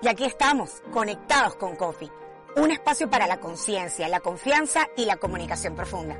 Y aquí estamos, conectados con Coffee, un espacio para la conciencia, la confianza y la comunicación profunda.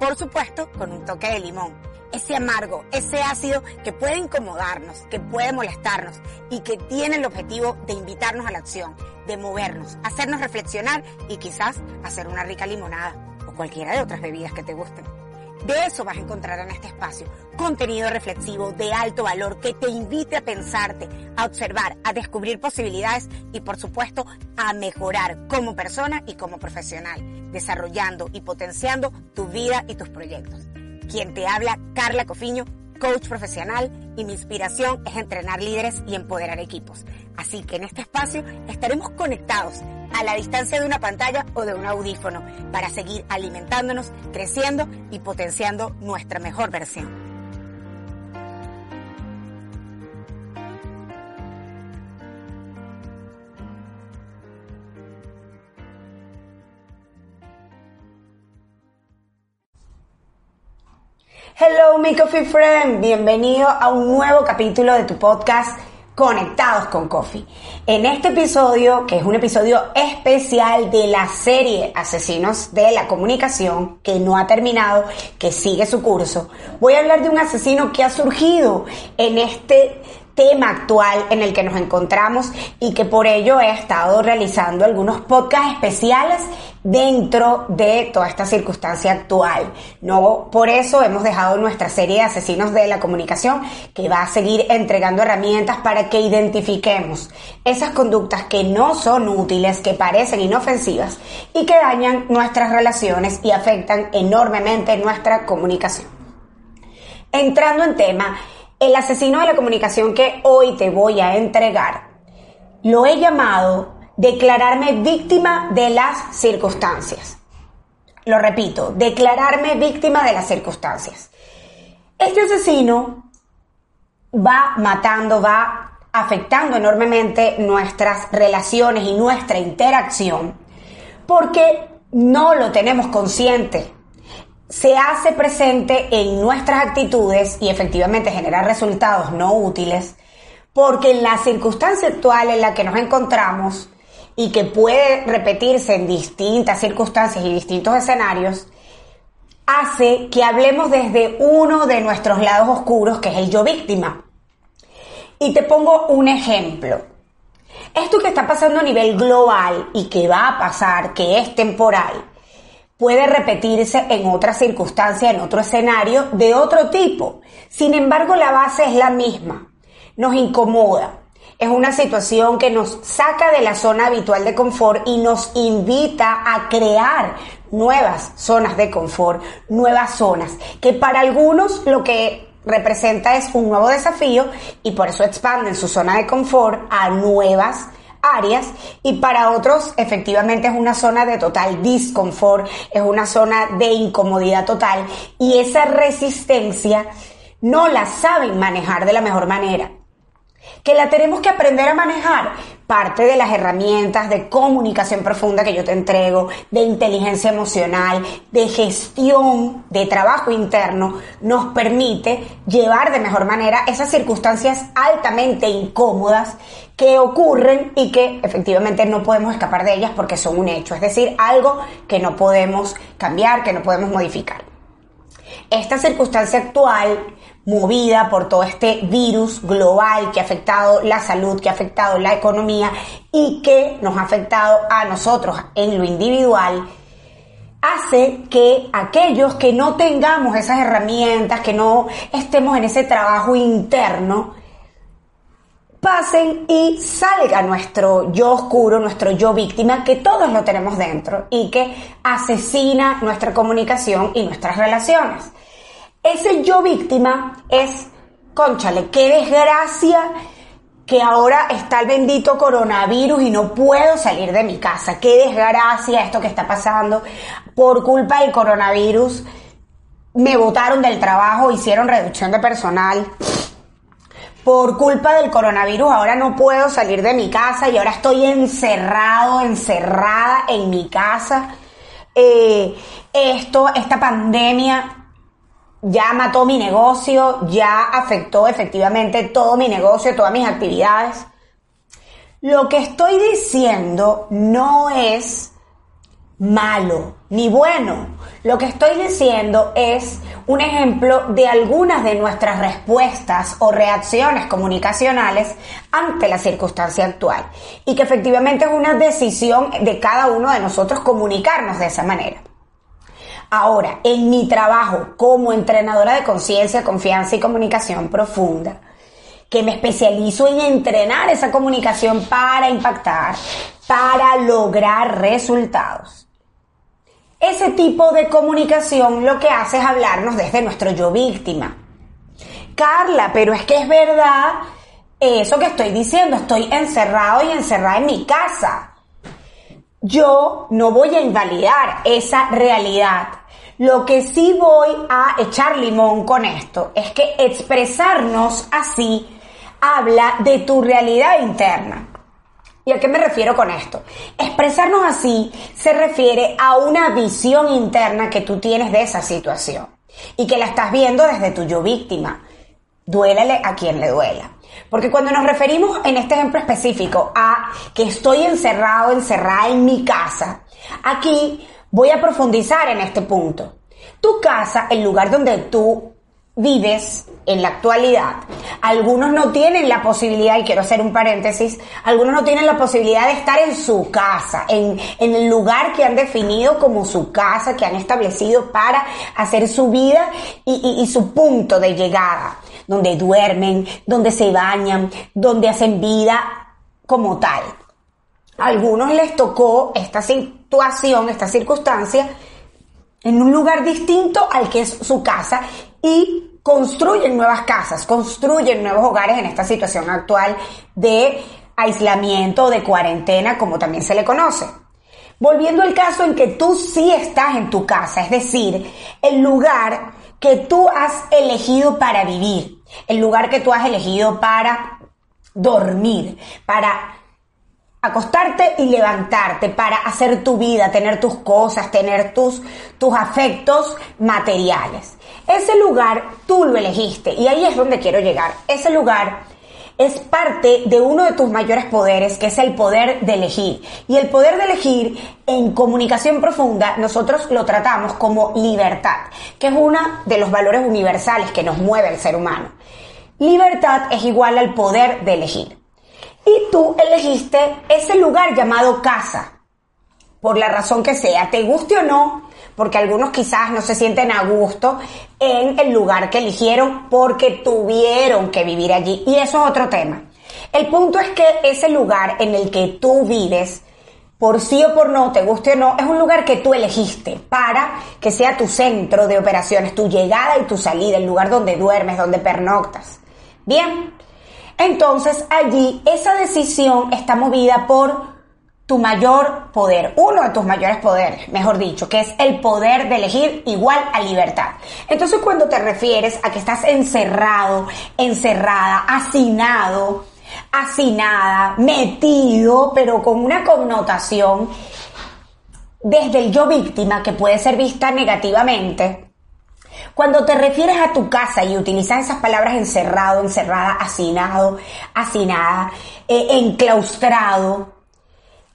Por supuesto, con un toque de limón, ese amargo, ese ácido que puede incomodarnos, que puede molestarnos y que tiene el objetivo de invitarnos a la acción, de movernos, hacernos reflexionar y quizás hacer una rica limonada o cualquiera de otras bebidas que te gusten. De eso vas a encontrar en este espacio. Contenido reflexivo de alto valor que te invite a pensarte, a observar, a descubrir posibilidades y por supuesto a mejorar como persona y como profesional, desarrollando y potenciando tu vida y tus proyectos. Quien te habla, Carla Cofiño, coach profesional y mi inspiración es entrenar líderes y empoderar equipos. Así que en este espacio estaremos conectados a la distancia de una pantalla o de un audífono para seguir alimentándonos, creciendo y potenciando nuestra mejor versión. Hello, mi coffee friend. Bienvenido a un nuevo capítulo de tu podcast Conectados con Coffee. En este episodio, que es un episodio especial de la serie Asesinos de la Comunicación, que no ha terminado, que sigue su curso, voy a hablar de un asesino que ha surgido en este tema actual en el que nos encontramos y que por ello he estado realizando algunos podcasts especiales dentro de toda esta circunstancia actual. No por eso hemos dejado nuestra serie de asesinos de la comunicación que va a seguir entregando herramientas para que identifiquemos esas conductas que no son útiles, que parecen inofensivas y que dañan nuestras relaciones y afectan enormemente nuestra comunicación. Entrando en tema, el asesino de la comunicación que hoy te voy a entregar, lo he llamado declararme víctima de las circunstancias. Lo repito, declararme víctima de las circunstancias. Este asesino va matando, va afectando enormemente nuestras relaciones y nuestra interacción porque no lo tenemos consciente se hace presente en nuestras actitudes y efectivamente genera resultados no útiles, porque en la circunstancia actual en la que nos encontramos y que puede repetirse en distintas circunstancias y distintos escenarios, hace que hablemos desde uno de nuestros lados oscuros, que es el yo víctima. Y te pongo un ejemplo. Esto que está pasando a nivel global y que va a pasar, que es temporal, puede repetirse en otra circunstancia, en otro escenario de otro tipo. Sin embargo, la base es la misma. Nos incomoda. Es una situación que nos saca de la zona habitual de confort y nos invita a crear nuevas zonas de confort, nuevas zonas, que para algunos lo que representa es un nuevo desafío y por eso expanden su zona de confort a nuevas áreas y para otros efectivamente es una zona de total disconfort, es una zona de incomodidad total y esa resistencia no la saben manejar de la mejor manera. Que la tenemos que aprender a manejar parte de las herramientas de comunicación profunda que yo te entrego, de inteligencia emocional, de gestión, de trabajo interno, nos permite llevar de mejor manera esas circunstancias altamente incómodas que ocurren y que efectivamente no podemos escapar de ellas porque son un hecho, es decir, algo que no podemos cambiar, que no podemos modificar. Esta circunstancia actual movida por todo este virus global que ha afectado la salud, que ha afectado la economía y que nos ha afectado a nosotros en lo individual, hace que aquellos que no tengamos esas herramientas, que no estemos en ese trabajo interno, pasen y salga nuestro yo oscuro, nuestro yo víctima, que todos lo tenemos dentro y que asesina nuestra comunicación y nuestras relaciones. Ese yo víctima es, conchale, qué desgracia que ahora está el bendito coronavirus y no puedo salir de mi casa. Qué desgracia esto que está pasando. Por culpa del coronavirus me botaron del trabajo, hicieron reducción de personal. Por culpa del coronavirus ahora no puedo salir de mi casa y ahora estoy encerrado, encerrada en mi casa. Eh, esto, esta pandemia ya mató mi negocio, ya afectó efectivamente todo mi negocio, todas mis actividades. lo que estoy diciendo no es malo ni bueno. Lo que estoy diciendo es un ejemplo de algunas de nuestras respuestas o reacciones comunicacionales ante la circunstancia actual y que efectivamente es una decisión de cada uno de nosotros comunicarnos de esa manera. Ahora, en mi trabajo como entrenadora de conciencia, confianza y comunicación profunda, que me especializo en entrenar esa comunicación para impactar, para lograr resultados. Ese tipo de comunicación lo que hace es hablarnos desde nuestro yo víctima. Carla, pero es que es verdad eso que estoy diciendo, estoy encerrado y encerrada en mi casa. Yo no voy a invalidar esa realidad. Lo que sí voy a echar limón con esto es que expresarnos así habla de tu realidad interna. ¿Y a qué me refiero con esto? Expresarnos así se refiere a una visión interna que tú tienes de esa situación y que la estás viendo desde tu yo víctima. Duélale a quien le duela. Porque cuando nos referimos en este ejemplo específico a que estoy encerrado, encerrada en mi casa, aquí voy a profundizar en este punto. Tu casa, el lugar donde tú vives en la actualidad, algunos no tienen la posibilidad, y quiero hacer un paréntesis, algunos no tienen la posibilidad de estar en su casa, en, el lugar que han definido como su casa, que han establecido para hacer su vida y, y su punto de llegada, donde duermen, donde se bañan, donde hacen vida como tal. Algunos les tocó esta situación, esta circunstancia, en un lugar distinto al que es su casa y construyen nuevas casas, construyen nuevos hogares en esta situación actual de aislamiento de cuarentena, como también se le conoce. Volviendo al caso en que tú sí estás en tu casa, es decir, el lugar que tú has elegido para vivir, el lugar que tú has elegido para dormir, para acostarte y levantarte para hacer tu vida, tener tus cosas, tener tus, tus afectos materiales. Ese lugar tú lo elegiste y ahí es donde quiero llegar. Ese lugar es parte de uno de tus mayores poderes, que es el poder de elegir. Y el poder de elegir en comunicación profunda nosotros lo tratamos como libertad, que es uno de los valores universales que nos mueve el ser humano. Libertad es igual al poder de elegir y tú elegiste ese lugar llamado casa, por la razón que sea, te guste o no, porque algunos quizás no se sienten a gusto en el lugar que eligieron porque tuvieron que vivir allí. Y eso es otro tema. El punto es que ese lugar en el que tú vives, por sí o por no, te guste o no, es un lugar que tú elegiste para que sea tu centro de operaciones, tu llegada y tu salida, el lugar donde duermes, donde pernoctas. Bien, entonces allí esa decisión está movida por tu mayor poder, uno de tus mayores poderes, mejor dicho, que es el poder de elegir igual a libertad. Entonces cuando te refieres a que estás encerrado, encerrada, hacinado, hacinada, metido, pero con una connotación desde el yo víctima que puede ser vista negativamente, cuando te refieres a tu casa y utilizas esas palabras encerrado, encerrada, hacinado, hacinada, eh, enclaustrado,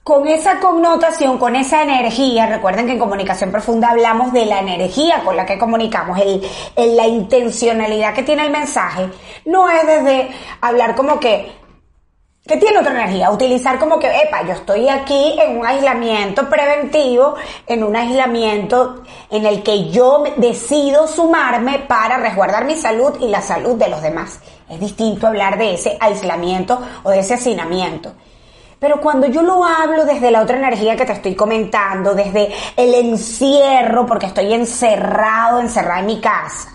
con esa connotación, con esa energía, recuerden que en comunicación profunda hablamos de la energía con la que comunicamos, el, la intencionalidad que tiene el mensaje, no es desde hablar como que que tiene otra energía, utilizar como que, epa, yo estoy aquí en un aislamiento preventivo, en un aislamiento en el que yo decido sumarme para resguardar mi salud y la salud de los demás. Es distinto hablar de ese aislamiento o de ese hacinamiento. Pero cuando yo lo hablo desde la otra energía que te estoy comentando, desde el encierro, porque estoy encerrado, encerrada en mi casa,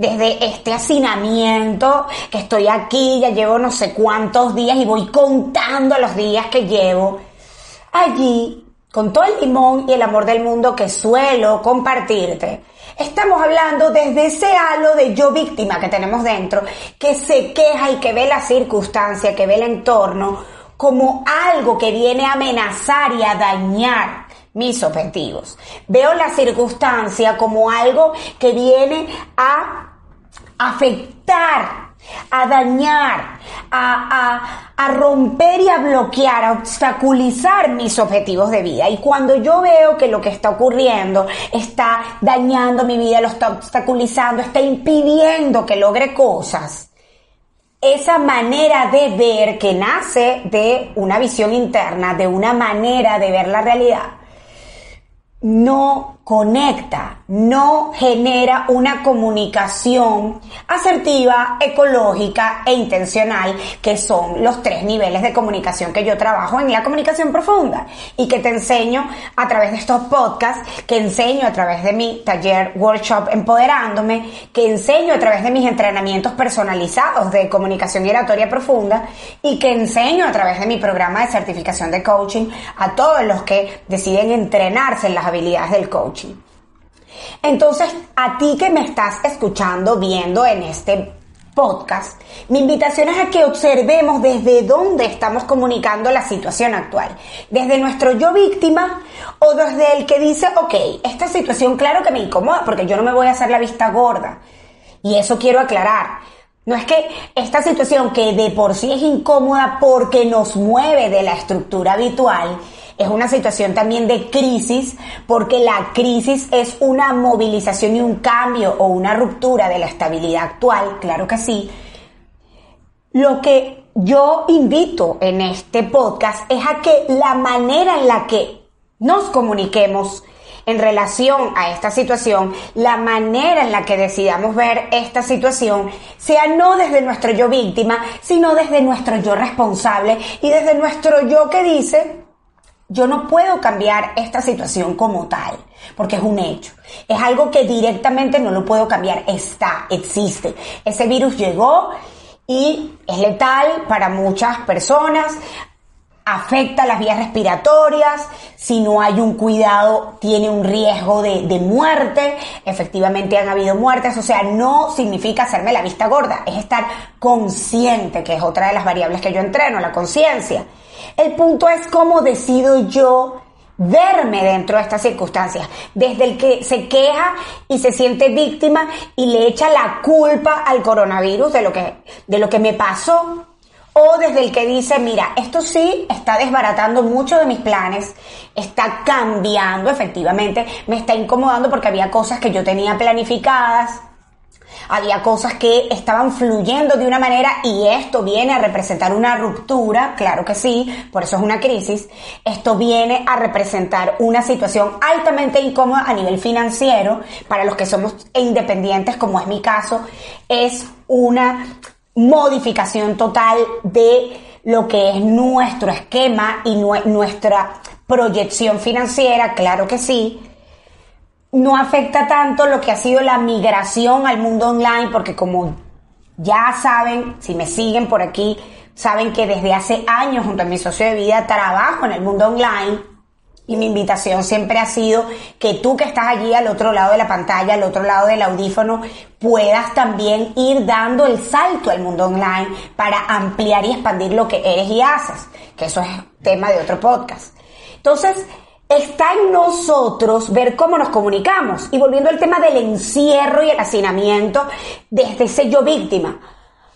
desde este hacinamiento que estoy aquí, ya llevo no sé cuántos días y voy contando los días que llevo. Allí, con todo el limón y el amor del mundo que suelo compartirte, estamos hablando desde ese halo de yo víctima que tenemos dentro, que se queja y que ve la circunstancia, que ve el entorno como algo que viene a amenazar y a dañar mis objetivos. Veo la circunstancia como algo que viene a afectar, a dañar, a, a, romper y a bloquear, a obstaculizar mis objetivos de vida. Y cuando yo veo que lo que está ocurriendo está dañando mi vida, lo está obstaculizando, está impidiendo que logre cosas, esa manera de ver que nace de una visión interna, de una manera de ver la realidad, no conecta, no genera una comunicación asertiva, ecológica e intencional, que son los tres niveles de comunicación que yo trabajo en la comunicación profunda y que te enseño a través de estos podcasts, que enseño a través de mi taller workshop empoderándome, que enseño a través de mis entrenamientos personalizados de comunicación y profunda y que enseño a través de mi programa de certificación de coaching a todos los que deciden entrenarse en las habilidades del Entonces, a ti que me estás escuchando, viendo en este podcast, mi invitación es a que observemos desde dónde estamos comunicando la situación actual. Desde nuestro yo víctima o desde el que dice, ok, esta situación claro que me incomoda porque yo no me voy a hacer la vista gorda. Y eso quiero aclarar. No es que esta situación que de por sí es incómoda porque nos mueve de la estructura habitual, es una situación también de crisis, porque la crisis es una movilización y un cambio o una ruptura de la estabilidad actual, claro que sí. Lo que yo invito en este podcast es a que la manera en la que nos comuniquemos en relación a esta situación, la manera en la que decidamos ver esta situación sea no desde nuestro yo víctima, sino desde nuestro yo responsable y desde nuestro yo que dice, yo no puedo cambiar esta situación como tal, porque es un hecho. Es algo que directamente no lo puedo cambiar. Está, existe. Ese virus llegó y es letal para muchas personas, afecta las vías respiratorias, si no hay un cuidado tiene un riesgo de, muerte, efectivamente han habido muertes, o sea, no significa hacerme la vista gorda, es estar consciente, que es otra de las variables que yo entreno, la conciencia. El punto es cómo decido yo verme dentro de estas circunstancias. Desde el que se queja y se siente víctima y le echa la culpa al coronavirus de lo que, de lo que me pasó. O desde el que dice, mira, esto sí está desbaratando mucho de mis planes, está cambiando efectivamente, me está incomodando porque había cosas que yo tenía planificadas, había cosas que estaban fluyendo de una manera y esto viene a representar una ruptura, claro que sí, por eso es una crisis, esto viene a representar una situación altamente incómoda a nivel financiero, para los que somos independientes, como es mi caso, es una modificación total de lo que es nuestro esquema y nuestra proyección financiera, claro que sí, no afecta tanto lo que ha sido la migración al mundo online, porque como ya saben, si me siguen por aquí, saben que desde hace años junto a mi socio de vida trabajo en el mundo online y mi invitación siempre ha sido que tú que estás allí al otro lado de la pantalla, al otro lado del audífono, puedas también ir dando el salto al mundo online para ampliar y expandir lo que eres y haces, que eso es tema de otro podcast. Entonces, está en nosotros ver cómo nos comunicamos. Y volviendo al tema del encierro y el hacinamiento desde ese yo víctima.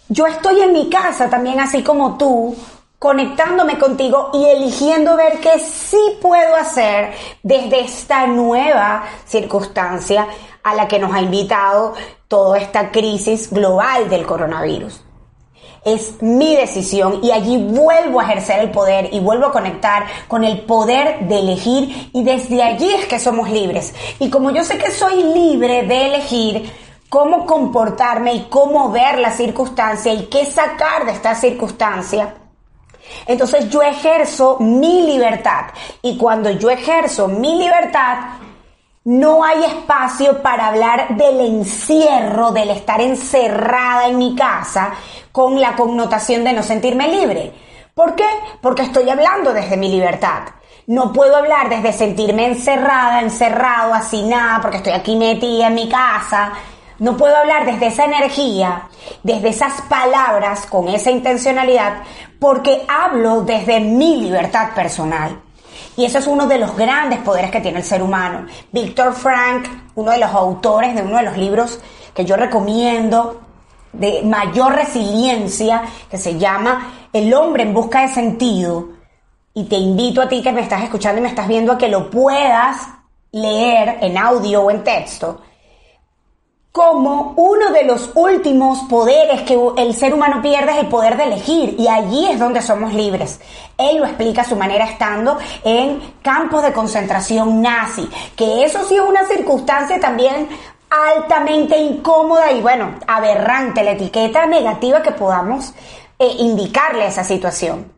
Yo estoy en mi casa también así como tú, conectándome contigo y eligiendo ver qué sí puedo hacer desde esta nueva circunstancia a la que nos ha invitado toda esta crisis global del coronavirus es mi decisión y allí vuelvo a ejercer el poder y vuelvo a conectar con el poder de elegir y desde allí es que somos libres. Y como yo sé que soy libre de elegir cómo comportarme y cómo ver la circunstancia y qué sacar de esta circunstancia, entonces yo ejerzo mi libertad. Y cuando yo ejerzo mi libertad, no hay espacio para hablar del encierro, del estar encerrada en mi casa, con la connotación de no sentirme libre. ¿Por qué? Porque estoy hablando desde mi libertad. No puedo hablar desde sentirme encerrada, encerrado, así nada, porque estoy aquí metida en mi casa. No puedo hablar desde esa energía, desde esas palabras, con esa intencionalidad, porque hablo desde mi libertad personal. Y eso es uno de los grandes poderes que tiene el ser humano. Víctor Frank, uno de los autores de uno de los libros que yo recomiendo, de mayor resiliencia que se llama El hombre en busca de sentido. Y te invito a ti que me estás escuchando y me estás viendo a que lo puedas leer en audio o en texto como uno de los últimos poderes que el ser humano pierde es el poder de elegir y allí es donde somos libres. Él lo explica a su manera estando en campos de concentración nazi, que eso sí es una circunstancia también altamente incómoda y bueno, aberrante, la etiqueta negativa que podamos eh, indicarle a esa situación.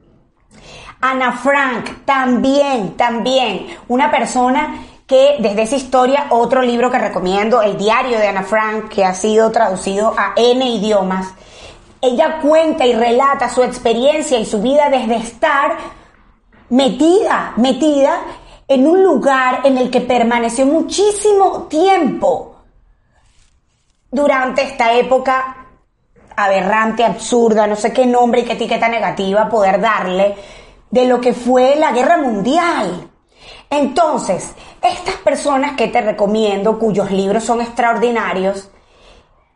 Ana Frank, también, también, una persona que desde esa historia, otro libro que recomiendo, El diario de Ana Frank, que ha sido traducido a N idiomas, ella cuenta y relata su experiencia y su vida desde estar metida, metida en un lugar en el que permaneció muchísimo tiempo durante esta época aberrante, absurda, no sé qué nombre y qué etiqueta negativa poder darle, de lo que fue la guerra mundial. Entonces, estas personas que te recomiendo, cuyos libros son extraordinarios,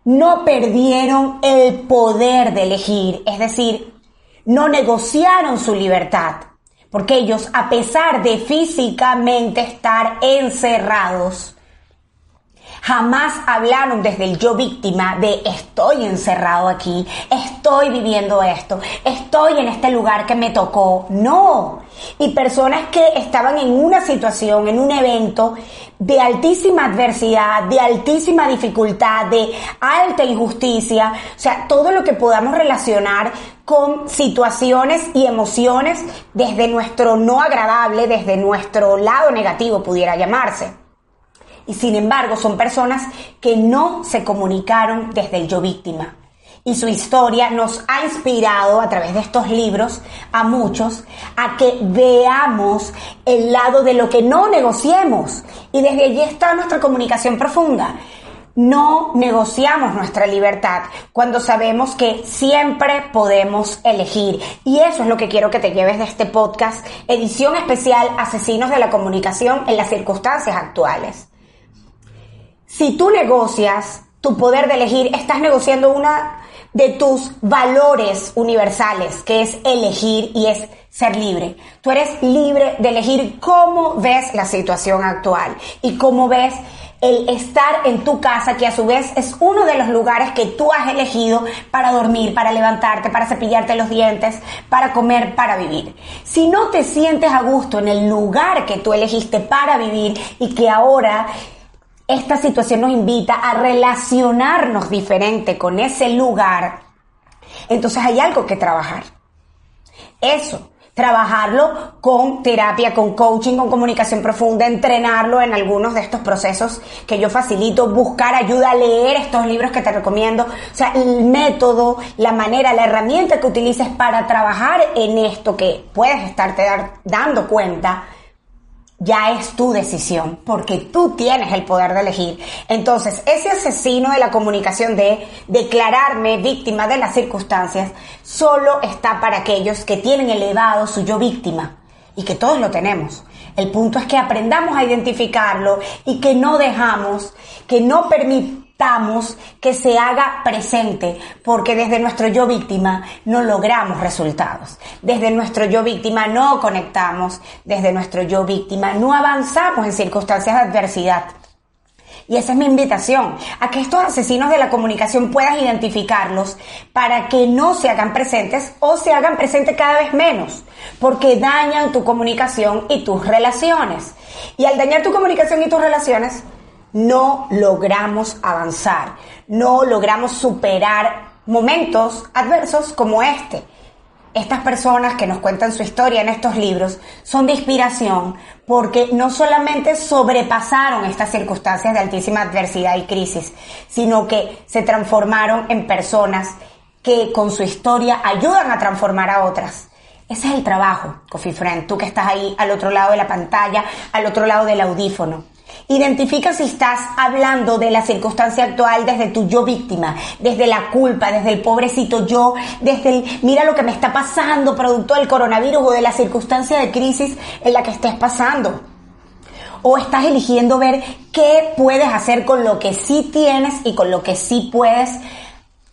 no perdieron el poder de elegir, es decir, no negociaron su libertad, porque ellos, a pesar de físicamente estar encerrados, Jamás hablaron desde el yo víctima de estoy encerrado aquí, estoy viviendo esto, estoy en este lugar que me tocó. No. Y personas que estaban en una situación, en un evento de altísima adversidad, de altísima dificultad, de alta injusticia, o sea, todo lo que podamos relacionar con situaciones y emociones desde nuestro no agradable, desde nuestro lado negativo pudiera llamarse y sin embargo son personas que no se comunicaron desde el yo víctima. Y su historia nos ha inspirado a través de estos libros a muchos a que veamos el lado de lo que no negociemos. Y desde allí está nuestra comunicación profunda. No negociamos nuestra libertad cuando sabemos que siempre podemos elegir. Y eso es lo que quiero que te lleves de este podcast, edición especial Asesinos de la Comunicación en las circunstancias actuales. Si tú negocias tu poder de elegir, estás negociando una de tus valores universales, que es elegir y es ser libre. Tú eres libre de elegir cómo ves la situación actual y cómo ves el estar en tu casa, que a su vez es uno de los lugares que tú has elegido para dormir, para levantarte, para cepillarte los dientes, para comer, para vivir. Si no te sientes a gusto en el lugar que tú elegiste para vivir y que ahora esta situación nos invita a relacionarnos diferente con ese lugar, entonces hay algo que trabajar. Eso, trabajarlo con terapia, con coaching, con comunicación profunda, entrenarlo en algunos de estos procesos que yo facilito, buscar ayuda, leer estos libros que te recomiendo, o sea, el método, la manera, la herramienta que utilices para trabajar en esto que puedes estarte dando cuenta ya es tu decisión, porque tú tienes el poder de elegir. Entonces, ese asesino de la comunicación de declararme víctima de las circunstancias, solo está para aquellos que tienen elevado su yo víctima, y que todos lo tenemos. El punto es que aprendamos a identificarlo y que no dejamos, que no permitamos que se haga presente, porque desde nuestro yo víctima no logramos resultados. Desde nuestro yo víctima no conectamos, desde nuestro yo víctima no avanzamos en circunstancias de adversidad. Y esa es mi invitación, a que estos asesinos de la comunicación puedas identificarlos para que no se hagan presentes o se hagan presentes cada vez menos, porque dañan tu comunicación y tus relaciones. Y al dañar tu comunicación y tus relaciones, no logramos avanzar, no logramos superar momentos adversos como este. Estas personas que nos cuentan su historia en estos libros son de inspiración porque no solamente sobrepasaron estas circunstancias de altísima adversidad y crisis, sino que se transformaron en personas que con su historia ayudan a transformar a otras. Ese es el trabajo, Coffee Friend, tú que estás ahí al otro lado de la pantalla, al otro lado del audífono. Identifica si estás hablando de la circunstancia actual desde tu yo víctima, desde la culpa, desde el pobrecito yo, desde el mira lo que me está pasando producto del coronavirus o de la circunstancia de crisis en la que estés pasando. O estás eligiendo ver qué puedes hacer con lo que sí tienes y con lo que sí puedes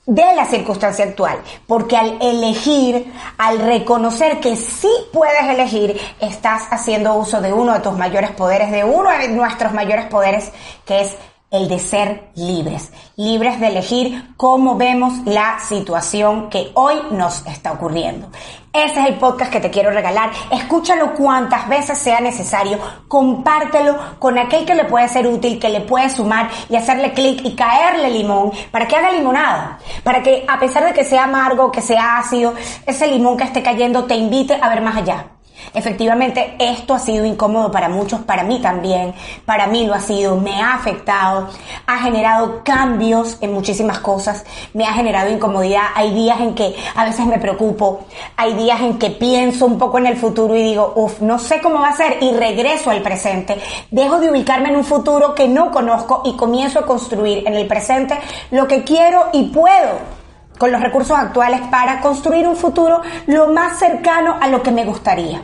de la circunstancia actual, porque al elegir, al reconocer que sí puedes elegir, estás haciendo uso de uno de tus mayores poderes, de uno de nuestros mayores poderes, que es el de ser libres, libres de elegir cómo vemos la situación que hoy nos está ocurriendo. Ese es el podcast que te quiero regalar. Escúchalo cuantas veces sea necesario. Compártelo con aquel que le puede ser útil, que le puede sumar y hacerle clic y caerle limón para que haga limonada. Para que a pesar de que sea amargo, que sea ácido, ese limón que esté cayendo te invite a ver más allá. Efectivamente, esto ha sido incómodo para muchos, para mí también, para mí lo ha sido, me ha afectado, ha generado cambios en muchísimas cosas, me ha generado incomodidad, hay días en que a veces me preocupo, hay días en que pienso un poco en el futuro y digo, uff, no sé cómo va a ser y regreso al presente, dejo de ubicarme en un futuro que no conozco y comienzo a construir en el presente lo que quiero y puedo con los recursos actuales para construir un futuro lo más cercano a lo que me gustaría.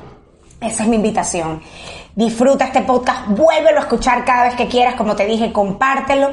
Esa es mi invitación. Disfruta este podcast, vuélvelo a escuchar cada vez que quieras, como te dije, compártelo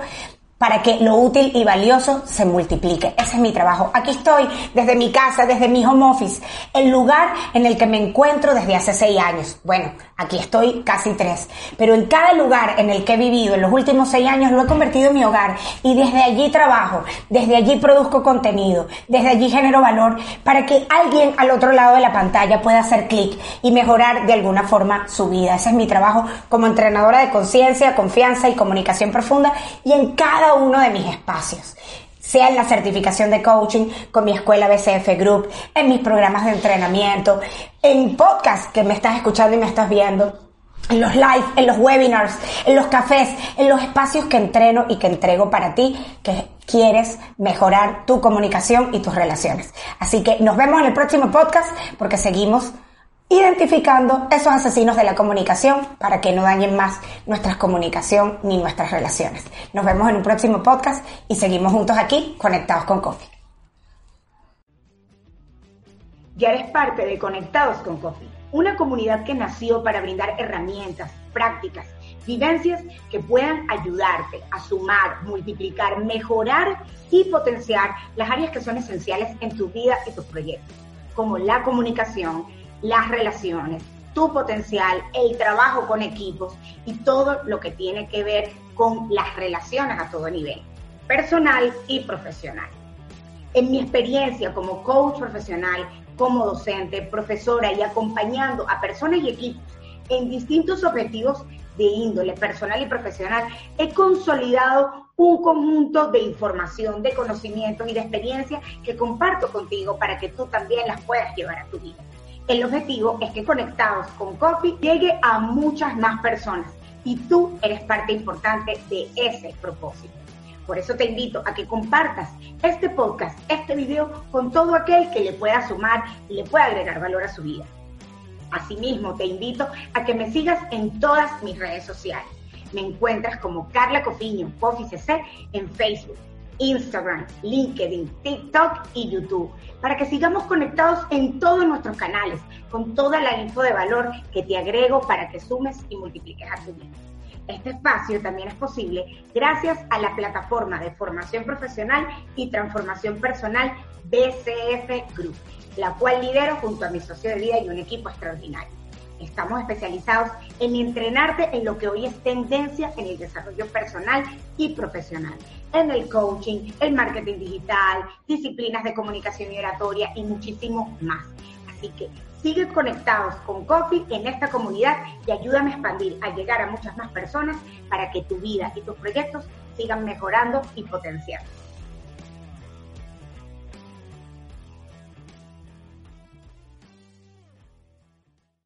para que lo útil y valioso se multiplique. Ese es mi trabajo. Aquí estoy desde mi casa, desde mi home office, el lugar en el que me encuentro desde hace seis años. Bueno, aquí estoy casi tres. Pero en cada lugar en el que he vivido en los últimos seis años lo he convertido en mi hogar y desde allí trabajo, desde allí produzco contenido, desde allí genero valor para que alguien al otro lado de la pantalla pueda hacer clic y mejorar de alguna forma su vida. Ese es mi trabajo como entrenadora de conciencia, confianza y comunicación profunda y en uno de mis espacios sea en la certificación de coaching con mi escuela BCF Group, en mis programas de entrenamiento, en podcast que me estás escuchando y me estás viendo, en los live, en los webinars, en los cafés, en los espacios que entreno y que entrego para ti que quieres mejorar tu comunicación y tus relaciones. Así que nos vemos en el próximo podcast porque seguimos identificando esos asesinos de la comunicación para que no dañen más nuestra comunicación ni nuestras relaciones. Nos vemos en un próximo podcast y seguimos juntos aquí, conectados con Coffee. Ya eres parte de Conectados con Coffee, una comunidad que nació para brindar herramientas, prácticas, vivencias que puedan ayudarte a sumar, multiplicar, mejorar y potenciar las áreas que son esenciales en tu vida y tus proyectos, como la comunicación, las relaciones, tu potencial, el trabajo con equipos y todo lo que tiene que ver con las relaciones a todo nivel, personal y profesional. En mi experiencia como coach profesional, como docente, profesora y acompañando a personas y equipos en distintos objetivos de índole personal y profesional, he consolidado un conjunto de información, de conocimientos y de experiencias que comparto contigo para que tú también las puedas llevar a tu vida. El objetivo es que conectados con Coffee llegue a muchas más personas y tú eres parte importante de ese propósito. Por eso te invito a que compartas este podcast, este video con todo aquel que le pueda sumar y le pueda agregar valor a su vida. Asimismo, te invito a que me sigas en todas mis redes sociales. Me encuentras como Carla Cofiño, Coffee CC, en Facebook, Instagram, LinkedIn, TikTok y YouTube, para que sigamos conectados en todos nuestros canales, con toda la info de valor que te agrego para que sumes y multipliques a tu vida. Este espacio también es posible gracias a la plataforma de formación profesional y transformación personal BCF Group, la cual lidero junto a mi socio de vida y un equipo extraordinario. Estamos especializados en entrenarte en lo que hoy es tendencia en el desarrollo personal y profesional, en el coaching, el marketing digital, disciplinas de comunicación y oratoria y muchísimo más. Así que sigue conectados con Coffee en esta comunidad y ayúdame a expandir, a llegar a muchas más personas para que tu vida y tus proyectos sigan mejorando y potenciando.